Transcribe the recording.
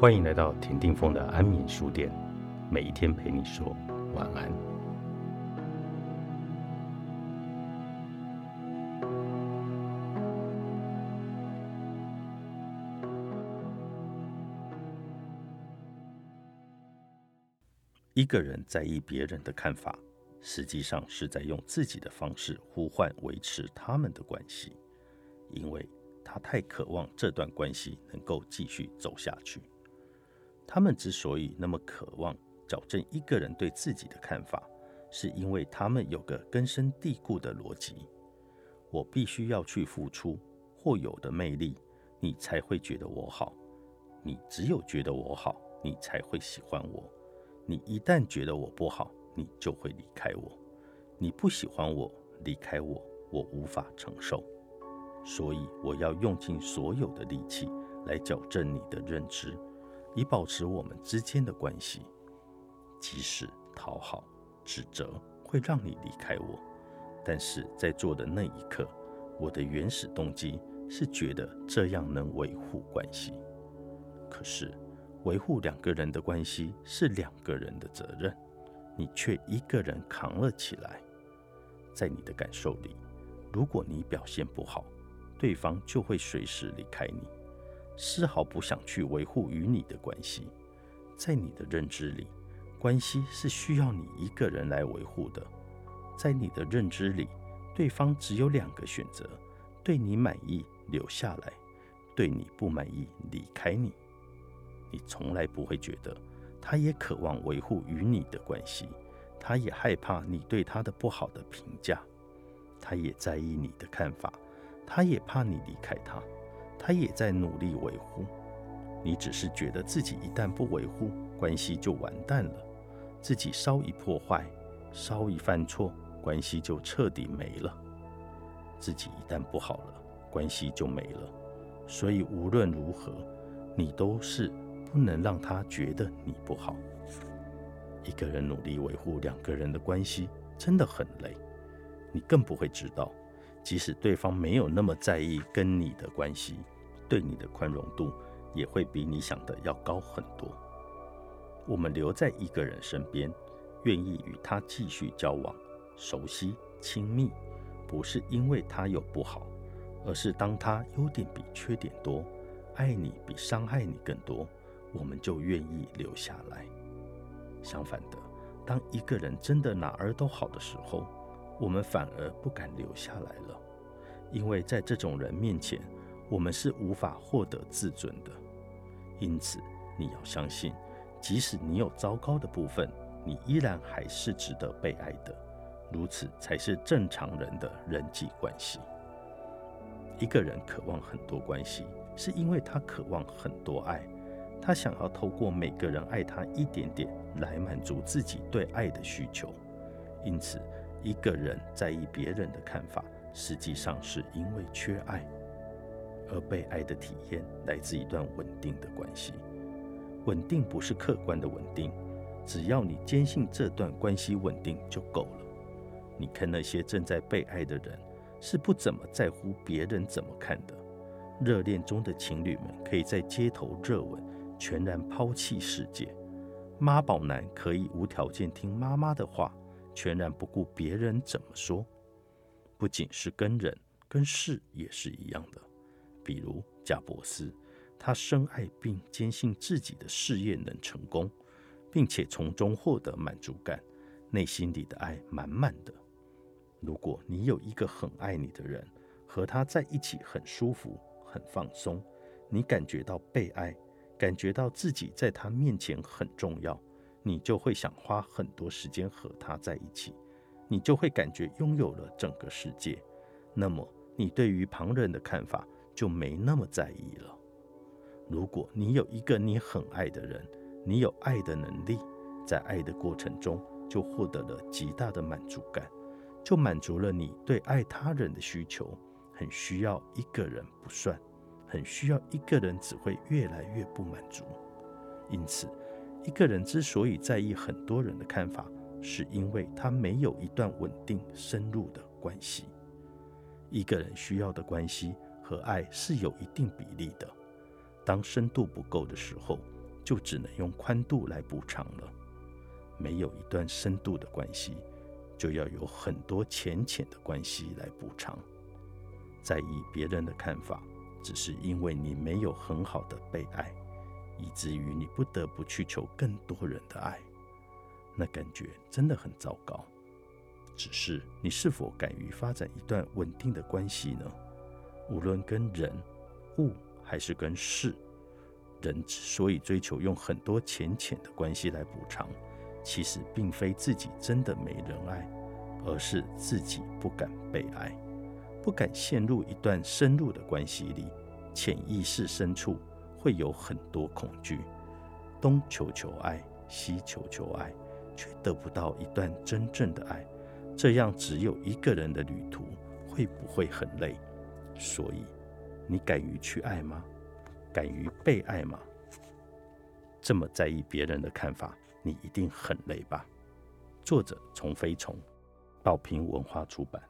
欢迎来到田定峰的安眠书店，每一天陪你说晚安。一个人在意别人的看法，实际上是在用自己的方式呼唤维持他们的关系，因为他太渴望这段关系能够继续走下去。他们之所以那么渴望矫正一个人对自己的看法，是因为他们有个根深蒂固的逻辑：我必须要去付出或有的魅力，你才会觉得我好。你只有觉得我好，你才会喜欢我。你一旦觉得我不好，你就会离开我。你不喜欢我，离开我，我无法承受。所以我要用尽所有的力气来矫正你的认知，以保持我们之间的关系。即使讨好、指责会让你离开我，但是在做的那一刻，我的原始动机是觉得这样能维护关系。可是，维护两个人的关系是两个人的责任，你却一个人扛了起来。在你的感受里，如果你表现不好，对方就会随时离开你，丝毫不想去维护与你的关系。在你的认知里，关系是需要你一个人来维护的。在你的认知里，对方只有两个选择：对你满意留下来，对你不满意离开你。你从来不会觉得，他也渴望维护与你的关系，他也害怕你对他的不好的评价，他也在意你的看法，他也怕你离开他，他也在努力维护。你只是觉得自己一旦不维护，关系就完蛋了，自己稍一破坏，稍一犯错，关系就彻底没了。自己一旦不好了，关系就没了。所以无论如何，你都是。不能让他觉得你不好。一个人努力维护两个人的关系，真的很累。你更不会知道，即使对方没有那么在意跟你的关系，对你的宽容度也会比你想的要高很多。我们留在一个人身边，愿意与他继续交往、熟悉、亲密，不是因为他有不好，而是当他优点比缺点多，爱你比伤害你更多。我们就愿意留下来。相反的，当一个人真的哪儿都好的时候，我们反而不敢留下来了，因为在这种人面前，我们是无法获得自尊的。因此，你要相信，即使你有糟糕的部分，你依然还是值得被爱的。如此才是正常人的人际关系。一个人渴望很多关系，是因为他渴望很多爱。他想要透过每个人爱他一点点来满足自己对爱的需求，因此，一个人在意别人的看法，实际上是因为缺爱，而被爱的体验来自一段稳定的关系。稳定不是客观的稳定，只要你坚信这段关系稳定就够了。你看那些正在被爱的人，是不怎么在乎别人怎么看的。热恋中的情侣们可以在街头热吻。全然抛弃世界，妈宝男可以无条件听妈妈的话，全然不顾别人怎么说。不仅是跟人，跟事也是一样的。比如贾伯斯，他深爱并坚信自己的事业能成功，并且从中获得满足感，内心里的爱满满的。如果你有一个很爱你的人，和他在一起很舒服、很放松，你感觉到被爱。感觉到自己在他面前很重要，你就会想花很多时间和他在一起，你就会感觉拥有了整个世界。那么，你对于旁人的看法就没那么在意了。如果你有一个你很爱的人，你有爱的能力，在爱的过程中就获得了极大的满足感，就满足了你对爱他人的需求。很需要一个人不算。很需要一个人，只会越来越不满足。因此，一个人之所以在意很多人的看法，是因为他没有一段稳定深入的关系。一个人需要的关系和爱是有一定比例的。当深度不够的时候，就只能用宽度来补偿了。没有一段深度的关系，就要有很多浅浅的关系来补偿。在意别人的看法，只是因为你没有很好的被爱，以至于你不得不去求更多人的爱。那感觉真的很糟糕。只是你是否敢于发展一段稳定的关系呢？无论跟人、物还是跟事，人之所以追求用很多浅浅的关系来补偿。其实并非自己真的没人爱，而是自己不敢被爱，不敢陷入一段深入的关系里。潜意识深处会有很多恐惧，东求求爱，西求求爱，却得不到一段真正的爱。这样只有一个人的旅途，会不会很累？所以，你敢于去爱吗？敢于被爱吗？这么在意别人的看法？你一定很累吧？作者：虫飞虫，宝瓶文化出版。